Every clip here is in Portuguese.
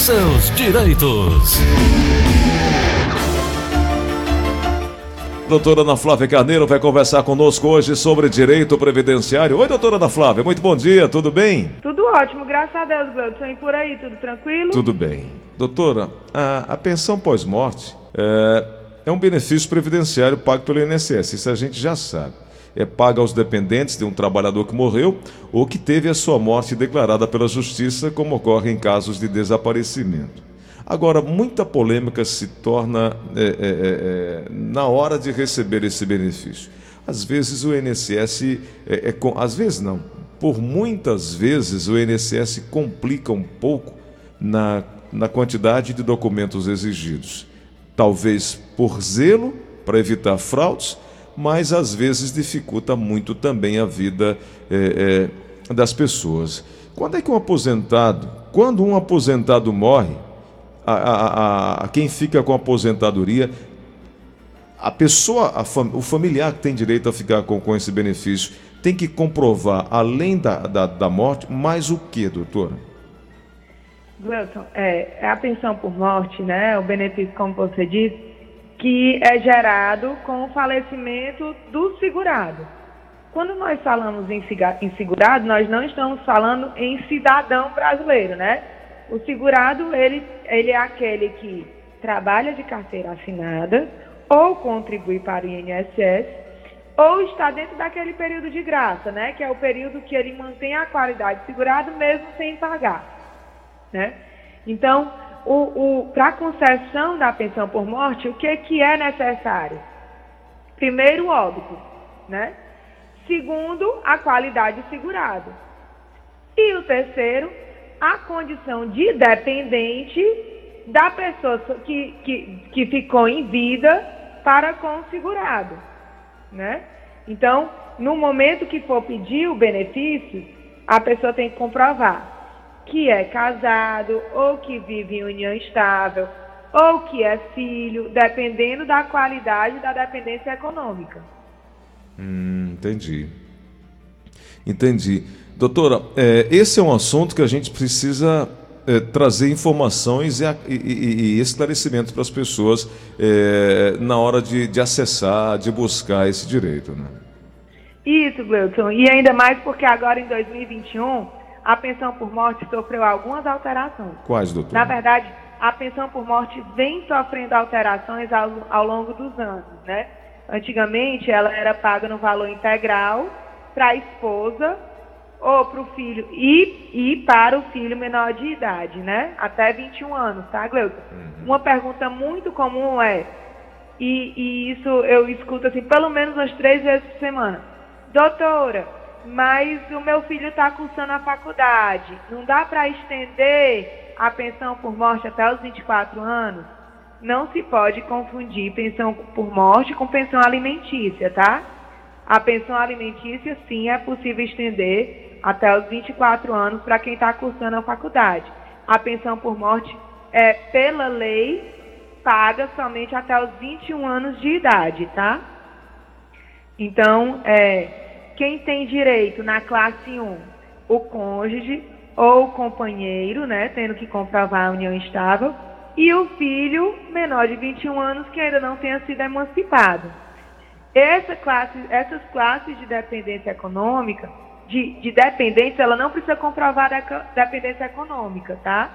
seus direitos. Doutora Ana Flávia Carneiro vai conversar conosco hoje sobre direito previdenciário. Oi, doutora Ana Flávia, muito bom dia, tudo bem? Tudo ótimo, graças a Deus, Gleudson. E por aí, tudo tranquilo? Tudo bem. Doutora, a, a pensão pós-morte é, é um benefício previdenciário pago pelo INSS, isso a gente já sabe. É paga aos dependentes de um trabalhador que morreu ou que teve a sua morte declarada pela Justiça, como ocorre em casos de desaparecimento. Agora, muita polêmica se torna é, é, é, é, na hora de receber esse benefício. Às vezes o INSS, é, é às vezes não, por muitas vezes o INSS complica um pouco na, na quantidade de documentos exigidos. Talvez por zelo, para evitar fraudes, mas às vezes dificulta muito também a vida é, das pessoas. Quando é que um aposentado, quando um aposentado morre, a, a, a, quem fica com a aposentadoria, a pessoa, a fam, o familiar que tem direito a ficar com, com esse benefício, tem que comprovar, além da, da, da morte, mais o que, doutora? Gleuton, é, é a pensão por morte, né? O benefício, como você disse, que é gerado com o falecimento do segurado. Quando nós falamos em segurado, nós não estamos falando em cidadão brasileiro, né? O segurado, ele, ele é aquele que trabalha de carteira assinada ou contribui para o INSS ou está dentro daquele período de graça, né? Que é o período que ele mantém a qualidade de segurado mesmo sem pagar, né? Então, para a concessão da pensão por morte, o que, que é necessário? Primeiro, o óbito, né? Segundo, a qualidade de segurado. E o terceiro, a condição de dependente da pessoa que, que, que ficou em vida para com o segurado. Né? Então, no momento que for pedir o benefício, a pessoa tem que comprovar que é casado ou que vive em união estável ou que é filho, dependendo da qualidade da dependência econômica. Hum, entendi. Entendi. Doutora, é, esse é um assunto que a gente precisa é, trazer informações e, e, e esclarecimentos para as pessoas é, na hora de, de, acessar, de buscar esse direito. Né? Isso, Gleuton. E ainda mais porque agora em 2021 a pensão por morte sofreu algumas alterações. Quais, doutor? Na verdade, a pensão por morte vem sofrendo alterações ao, ao longo dos anos. Né? Antigamente ela era paga no valor integral para a esposa ou para o filho e, e para o filho menor de idade, né? Até 21 anos, tá, Gleuton? Uhum. Uma pergunta muito comum é, e, e, isso eu escuto assim, pelo menos umas três vezes por semana. Doutora, mas o meu filho está cursando a faculdade, não dá para estender a pensão por morte até os 24 anos? Não se pode confundir pensão por morte com pensão alimentícia, tá? A pensão alimentícia, sim, é possível estender até os 24 anos para quem está cursando a faculdade. A pensão por morte é, pela lei, paga somente até os 21 anos de idade, tá? Então, é, quem tem direito na classe 1, o cônjuge ou o companheiro, né, tendo que comprovar a união estável, e o filho menor de 21 anos que ainda não tenha sido emancipado. Essa classe, essas classes de dependência econômica de, de dependência, ela não precisa comprovar a dependência econômica, tá?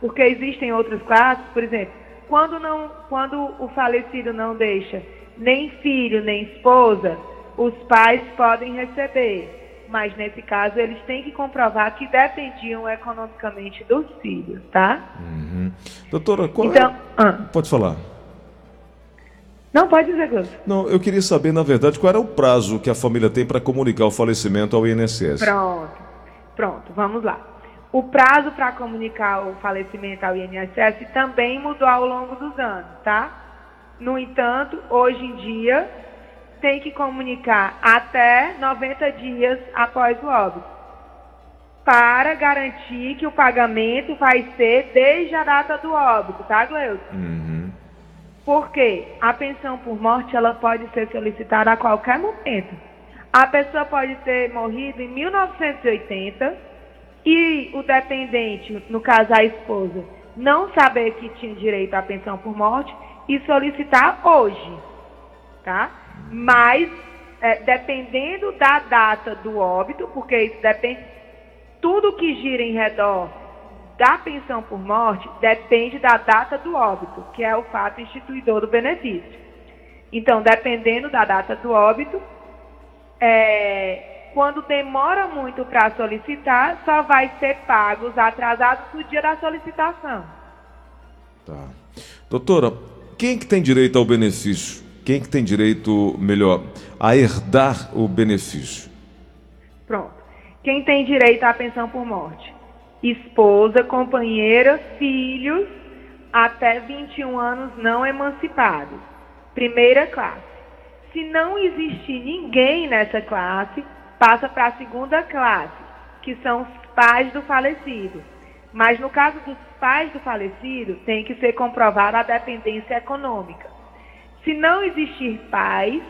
Porque existem outras classes, por exemplo, quando, não, quando o falecido não deixa nem filho, nem esposa, os pais podem receber. Mas nesse caso, eles têm que comprovar que dependiam economicamente dos filhos, tá? Uhum. Doutora, qual é então, é... ah. Pode falar. Não, pode dizer, Gus. Não, eu queria saber, na verdade, qual era o prazo que a família tem para comunicar o falecimento ao INSS. Pronto, pronto, vamos lá. O prazo para comunicar o falecimento ao INSS também mudou ao longo dos anos, tá? No entanto, hoje em dia, tem que comunicar até 90 dias após o óbito, para garantir que o pagamento vai ser desde a data do óbito, tá, Gleuton? Uhum. Porque a pensão por morte ela pode ser solicitada a qualquer momento. A pessoa pode ter morrido em 1980 e o dependente, no caso a esposa, não saber que tinha direito à pensão por morte e solicitar hoje, tá? Mas, é, dependendo da data do óbito, porque isso depende, tudo que gira em redor da pensão por morte depende da data do óbito, que é o fato instituidor do benefício. Então, dependendo da data do óbito, é, quando demora muito para solicitar, só vai ser pago os atrasados no dia da solicitação. Tá. Doutora, quem que tem direito ao benefício? Quem que tem direito, melhor, a herdar o benefício? Pronto. Quem tem direito à pensão por morte? esposa, companheira, filhos até 21 anos não emancipados. Primeira classe. Se não existir ninguém nessa classe, passa para a segunda classe, que são os pais do falecido. Mas no caso dos pais do falecido, tem que ser comprovada a dependência econômica. Se não existir pais,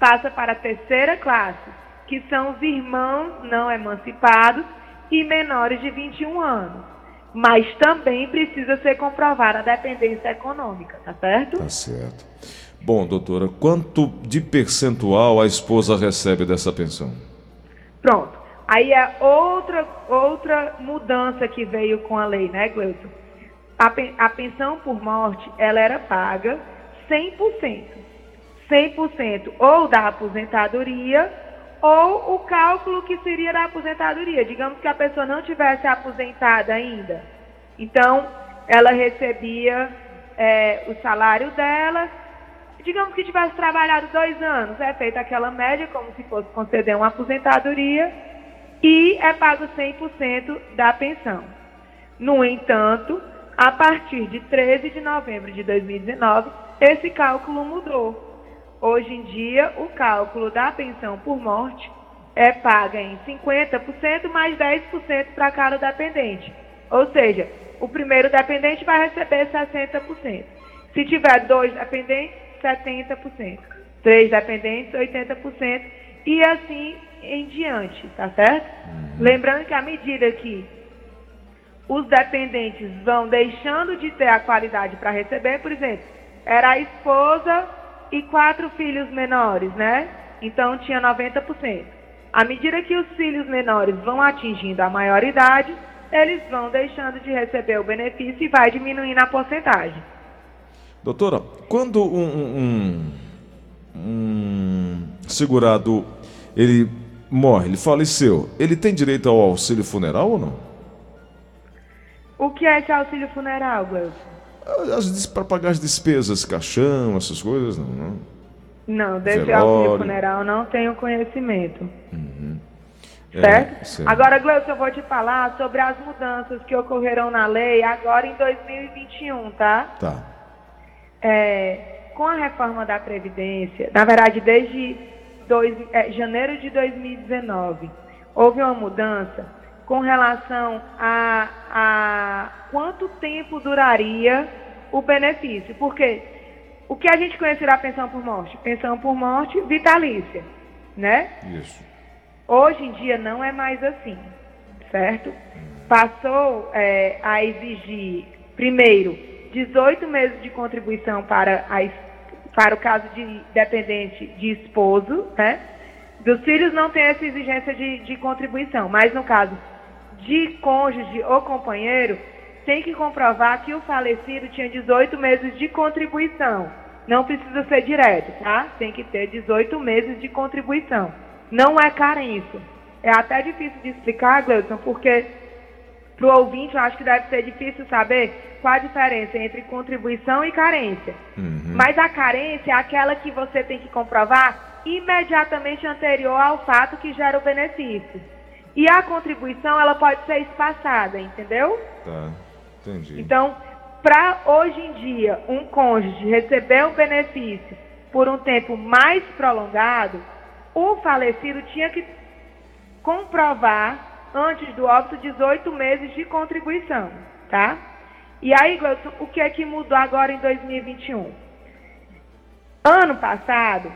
passa para a terceira classe, que são os irmãos não emancipados e menores de 21 anos. Mas também precisa ser comprovada a dependência econômica, tá certo? Tá certo. Bom, doutora, quanto de percentual a esposa recebe dessa pensão? Pronto. Aí é outra, outra mudança que veio com a lei, né, Gleuton? A, a pensão por morte, ela era paga 100%. 100% ou da aposentadoria ou o cálculo que seria da aposentadoria. Digamos que a pessoa não tivesse aposentada ainda. Então, ela recebia é, o salário dela. Digamos que tivesse trabalhado dois anos, é feita aquela média, como se fosse conceder uma aposentadoria, e é pago 100% da pensão. No entanto, a partir de 13 de novembro de 2019, esse cálculo mudou. Hoje em dia, o cálculo da pensão por morte é paga em 50% mais 10% para cada dependente. Ou seja, o primeiro dependente vai receber 60%. Se tiver dois dependentes, 70%. Três dependentes, 80%. E assim em diante, tá certo? Uhum. Lembrando que à medida que os dependentes vão deixando de ter a qualidade para receber, por exemplo, era a esposa e quatro filhos menores, né? Então tinha 90%. À medida que os filhos menores vão atingindo a maioridade, eles vão deixando de receber o benefício e vai diminuindo a porcentagem. Doutora, quando um, um, um segurado ele morre, ele faleceu, ele tem direito ao auxílio funeral ou não? O que é esse auxílio funeral, Gleuson? Para pagar as despesas, caixão, essas coisas, não. Não, não desse funeral não tenho conhecimento. Uhum. Certo? É, certo? Agora, Gleuson, eu vou te falar sobre as mudanças que ocorrerão na lei agora em 2021, tá? Tá. É, com a reforma da Previdência, na verdade, desde dois, é, janeiro de 2019, houve uma mudança com relação a, a quanto tempo duraria o benefício. Porque o que a gente conhecerá pensão por morte? Pensão por morte vitalícia, né? Isso. Hoje em dia não é mais assim, certo? Passou é, a exigir, primeiro, 18 meses de contribuição para, a, para o caso de dependente de esposo, né? Dos filhos não tem essa exigência de, de contribuição, mas no caso de cônjuge ou companheiro, tem que comprovar que o falecido tinha 18 meses de contribuição. Não precisa ser direto, tá? Tem que ter 18 meses de contribuição. Não é carência. É até difícil de explicar, Gleudson, porque para o ouvinte eu acho que deve ser difícil saber qual a diferença entre contribuição e carência. Uhum. Mas a carência é aquela que você tem que comprovar imediatamente anterior ao fato que gera o benefício. E a contribuição, ela pode ser espaçada, entendeu? Tá, entendi. Então, para hoje em dia, um cônjuge receber um benefício por um tempo mais prolongado, o falecido tinha que comprovar, antes do óbito, 18 meses de contribuição, tá? E aí, Gleuton, o que é que mudou agora em 2021? Ano passado,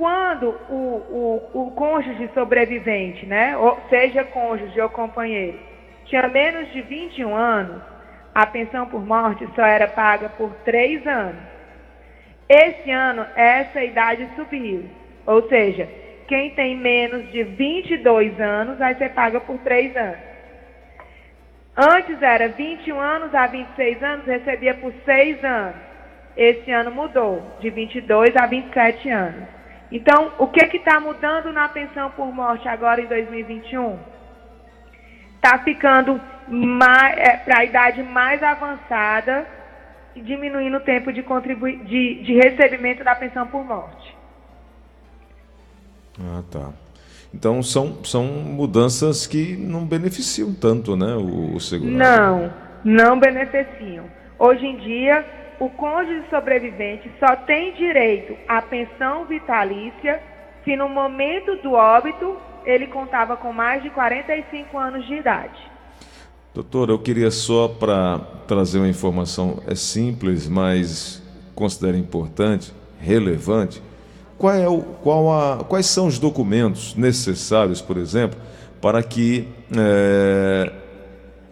quando o, o, o cônjuge sobrevivente, né, ou seja cônjuge ou companheiro, tinha menos de 21 anos, a pensão por morte só era paga por três anos. Esse ano, essa idade subiu. Ou seja, quem tem menos de 22 anos vai ser paga por três anos. Antes era 21 anos a 26 anos, recebia por seis anos. Esse ano mudou, de 22 a 27 anos. Então, o que está mudando na pensão por morte agora em 2021? Está ficando é, para a idade mais avançada e diminuindo o tempo de, de, de recebimento da pensão por morte. Ah, tá. Então são, são mudanças que não beneficiam tanto, né, o, o segurado? Não, não beneficiam. Hoje em dia, o cônjuge sobrevivente só tem direito à pensão vitalícia se no momento do óbito ele contava com mais de 45 anos de idade. Doutor, eu queria só para trazer uma informação, é simples, mas considero importante, relevante. Qual é o, qual a, quais são os documentos necessários, por exemplo, para que é,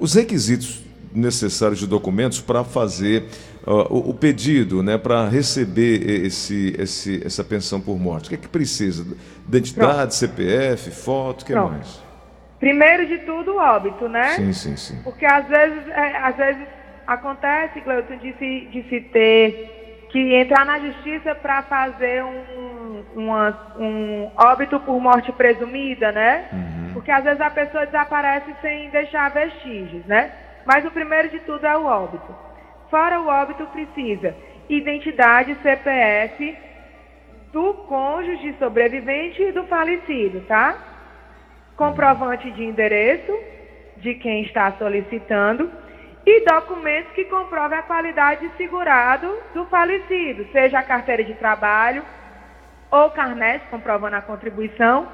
os requisitos necessários de documentos para fazer uh, o, o, pedido, né, para receber esse, esse, essa pensão por morte? O que é que precisa? Identidade, Pronto. CPF, foto, o que Pronto. mais? Primeiro de tudo, o óbito, né? Sim, sim, sim. Porque às vezes, é, às vezes acontece, Cleuton, de se, de se ter que entrar na justiça para fazer um, uma, um óbito por morte presumida, né? Uhum. Porque às vezes a pessoa desaparece sem deixar vestígios, né? Mas o primeiro de tudo é o óbito. Fora o óbito, precisa identidade, CPF do cônjuge sobrevivente e do falecido, tá? comprovante de endereço de quem está solicitando e documentos que comprovem a qualidade de segurado do falecido, seja a carteira de trabalho ou carnet comprovando a contribuição,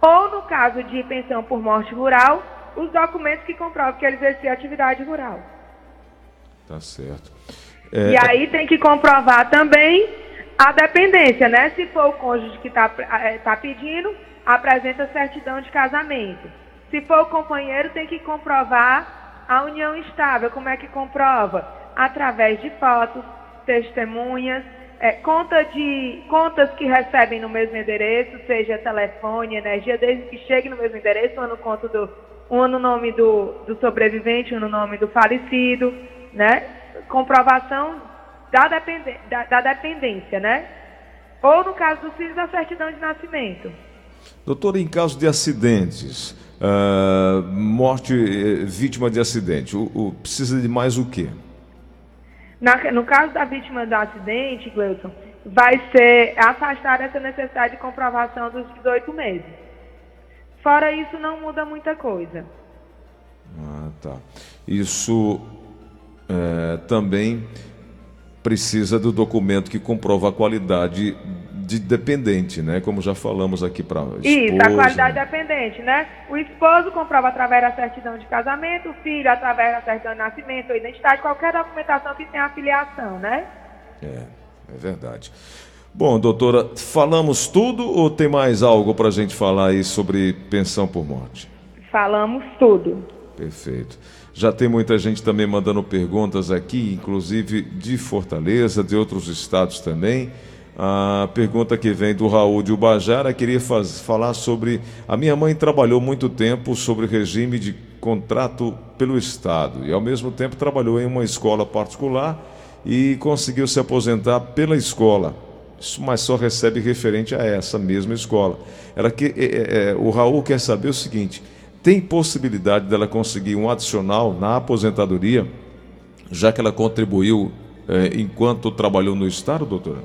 ou no caso de pensão por morte rural, os documentos que comprovam que ele exercia atividade rural. Tá certo. É... E aí tem que comprovar também a dependência, né? Se for o cônjuge que está é, tá pedindo, apresenta certidão de casamento. Se for o companheiro, tem que comprovar a união estável. Como é que comprova? Através de fotos, testemunhas, é, conta de, contas que recebem no mesmo endereço, seja telefone, energia, desde que chegue no mesmo endereço, um no, conto do, um no nome do, do sobrevivente, um no nome do falecido, né? Comprovação da, dependência, da, da dependência, né? Ou no caso dos filhos, a certidão de nascimento. Doutor, em caso de acidentes, uh, morte eh, vítima de acidente, o, o, precisa de mais o quê? Na, no caso da vítima do acidente, Gleuton, vai ser afastar essa necessidade de comprovação dos 18 meses. Fora isso, não muda muita coisa. Ah, tá. Isso é, também precisa do documento que comprova a qualidade de dependente, né? Como já falamos aqui para Isso, a qualidade dependente, né? O esposo comprova através da certidão de casamento, o filho através da certidão de nascimento ou identidade, qualquer documentação que tenha afiliação, né? É, é verdade. Bom, doutora, falamos tudo ou tem mais algo para a gente falar aí sobre pensão por morte? Falamos tudo. Perfeito. Já tem muita gente também mandando perguntas aqui, inclusive de Fortaleza, de outros estados também. A pergunta que vem do Raul de Ubajara queria faz, falar sobre. A minha mãe trabalhou muito tempo sobre regime de contrato pelo Estado e, ao mesmo tempo, trabalhou em uma escola particular e conseguiu se aposentar pela escola. Mas só recebe referente a essa mesma escola. Ela que, é, é, o Raul quer saber o seguinte: tem possibilidade dela conseguir um adicional na aposentadoria, já que ela contribuiu é, enquanto trabalhou no Estado, doutora?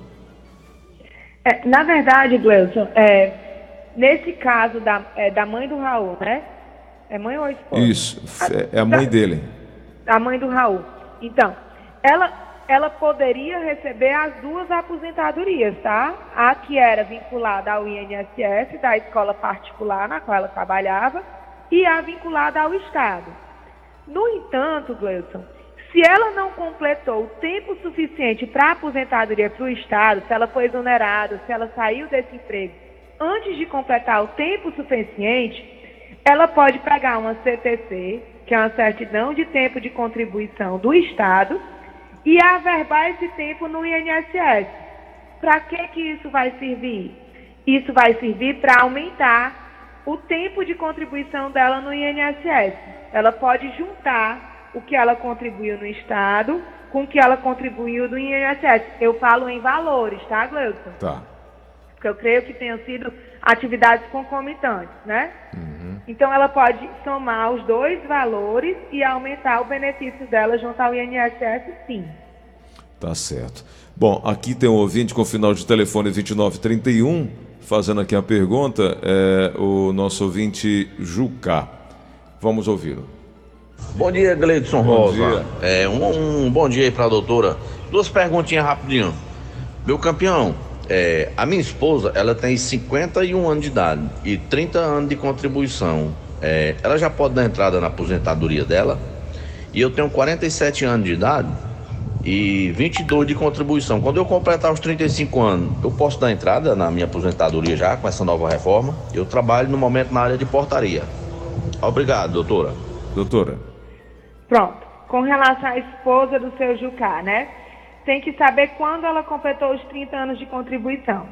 É, na verdade, Gleuson, é, nesse caso da, é, da mãe do Raul, né? É mãe ou esposa? Isso, é a mãe dele. A mãe do Raul. Então, ela, ela poderia receber as duas aposentadorias, tá? A que era vinculada ao INSS, da escola particular na qual ela trabalhava, e a vinculada ao Estado. No entanto, Gleuson, se ela não completou o tempo suficiente para a aposentadoria para o Estado, se ela foi exonerada, se ela saiu desse emprego antes de completar o tempo suficiente, ela pode pegar uma CTC, que é uma certidão de tempo de contribuição do Estado, e averbar esse tempo no INSS. Para que, que isso vai servir? Isso vai servir para aumentar o tempo de contribuição dela no INSS. Ela pode juntar o que ela contribuiu no Estado com o que ela contribuiu no INSS. Eu falo em valores, tá, Gleuton? Tá. Porque eu creio que tenham sido atividades concomitantes, né? Uhum. Então ela pode somar os dois valores e aumentar o benefício dela junto ao INSS, sim. Tá certo. Bom, aqui tem um ouvinte com final de telefone 2931, fazendo aqui a pergunta, é o nosso ouvinte Jucá. Vamos ouvi-lo. Bom dia, Gleidson Rosa. Dia. É, um, um bom dia aí para a doutora. Duas perguntinhas rapidinho. Meu campeão, é, a minha esposa, ela tem 51 anos de idade e 30 anos de contribuição. É, ela já pode dar entrada na aposentadoria dela. E eu tenho 47 anos de idade e 22 de contribuição. Quando eu completar os 35 anos, eu posso dar entrada na minha aposentadoria já com essa nova reforma. Eu trabalho no momento na área de portaria. Obrigado, doutora. Doutora. Pronto. Com relação à esposa do seu Jucá, né? Tem que saber quando ela completou os 30 anos de contribuição.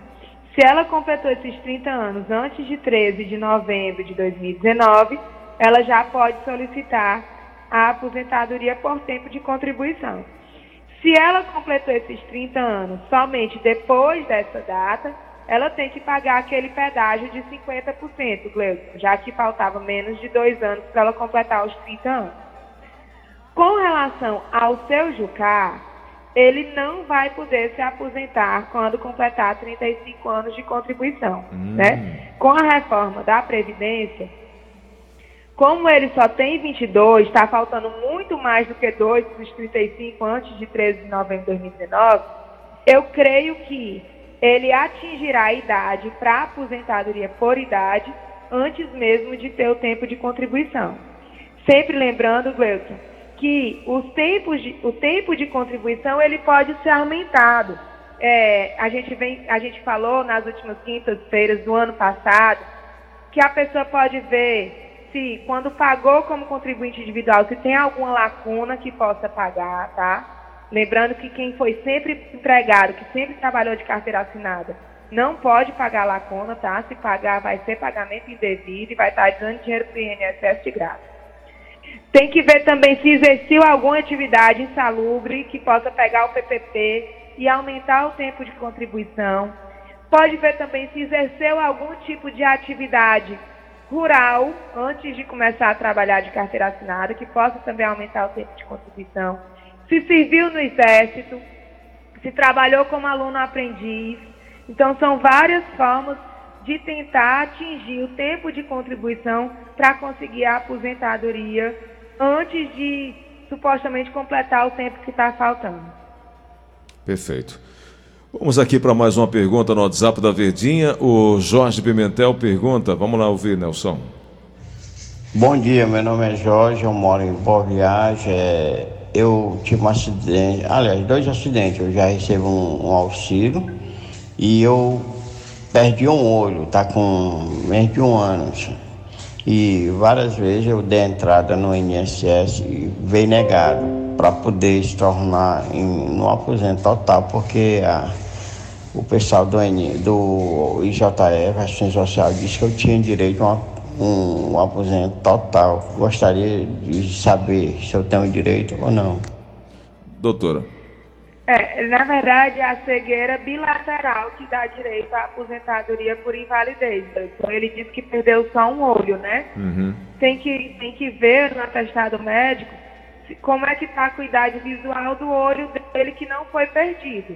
Se ela completou esses 30 anos antes de 13 de novembro de 2019, ela já pode solicitar a aposentadoria por tempo de contribuição. Se ela completou esses 30 anos somente depois dessa data, ela tem que pagar aquele pedágio de 50%, Gleuson, já que faltava menos de dois anos para ela completar os 30 anos. Com relação ao seu Jucar, ele não vai poder se aposentar quando completar 35 anos de contribuição. Hum. Né? Com a reforma da Previdência, como ele só tem 22, está faltando muito mais do que dois dos 35 antes de 13 de novembro de 2019, eu creio que ele atingirá a idade para aposentadoria por idade antes mesmo de ter o tempo de contribuição. Sempre lembrando, Gleuton, que os tempos de, o tempo de contribuição ele pode ser aumentado. É, a, gente vem, a gente falou nas últimas quintas-feiras do ano passado que a pessoa pode ver se, quando pagou como contribuinte individual, se tem alguma lacuna que possa pagar, tá? Lembrando que quem foi sempre empregado, que sempre trabalhou de carteira assinada, não pode pagar lacuna, tá? Se pagar, vai ser pagamento indevido e vai estar dando dinheiro para o INSS de graça. Tem que ver também se exerceu alguma atividade insalubre que possa pegar o PPP e aumentar o tempo de contribuição. Pode ver também se exerceu algum tipo de atividade rural antes de começar a trabalhar de carteira assinada, que possa também aumentar o tempo de contribuição. Se serviu no exército, se trabalhou como aluno aprendiz. Então, são várias formas de tentar atingir o tempo de contribuição para conseguir a aposentadoria antes de supostamente completar o tempo que está faltando. Perfeito. Vamos aqui para mais uma pergunta no WhatsApp da Verdinha. O Jorge Pimentel pergunta. Vamos lá ouvir, Nelson. Bom dia, meu nome é Jorge, eu moro em Boa Viagem. É, eu tive um acidente, aliás, dois acidentes. Eu já recebo um, um auxílio e eu perdi um olho, tá com menos de um ano. Assim. E várias vezes eu dei entrada no INSS e veio negado para poder se tornar em, no aposento total, porque a, o pessoal do, do IJF, Assistência Social, disse que eu tinha direito a um, um aposento total. Gostaria de saber se eu tenho direito ou não. Doutora. É, na verdade, é a cegueira bilateral que dá direito à aposentadoria por invalidez. Então, ele disse que perdeu só um olho, né? Uhum. Tem, que, tem que ver no atestado médico como é que está a cuidade visual do olho dele que não foi perdido.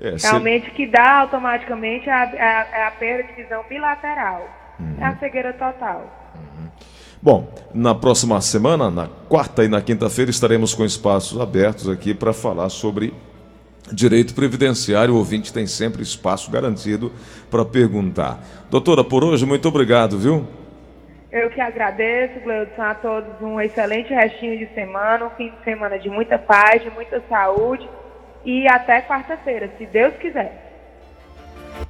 É, Realmente, que dá automaticamente a, a, a perda de visão bilateral. Uhum. É a cegueira total. Bom, na próxima semana, na quarta e na quinta-feira, estaremos com espaços abertos aqui para falar sobre direito previdenciário. O ouvinte tem sempre espaço garantido para perguntar. Doutora, por hoje, muito obrigado, viu? Eu que agradeço, Gleudson, a todos um excelente restinho de semana, um fim de semana de muita paz, de muita saúde e até quarta-feira, se Deus quiser.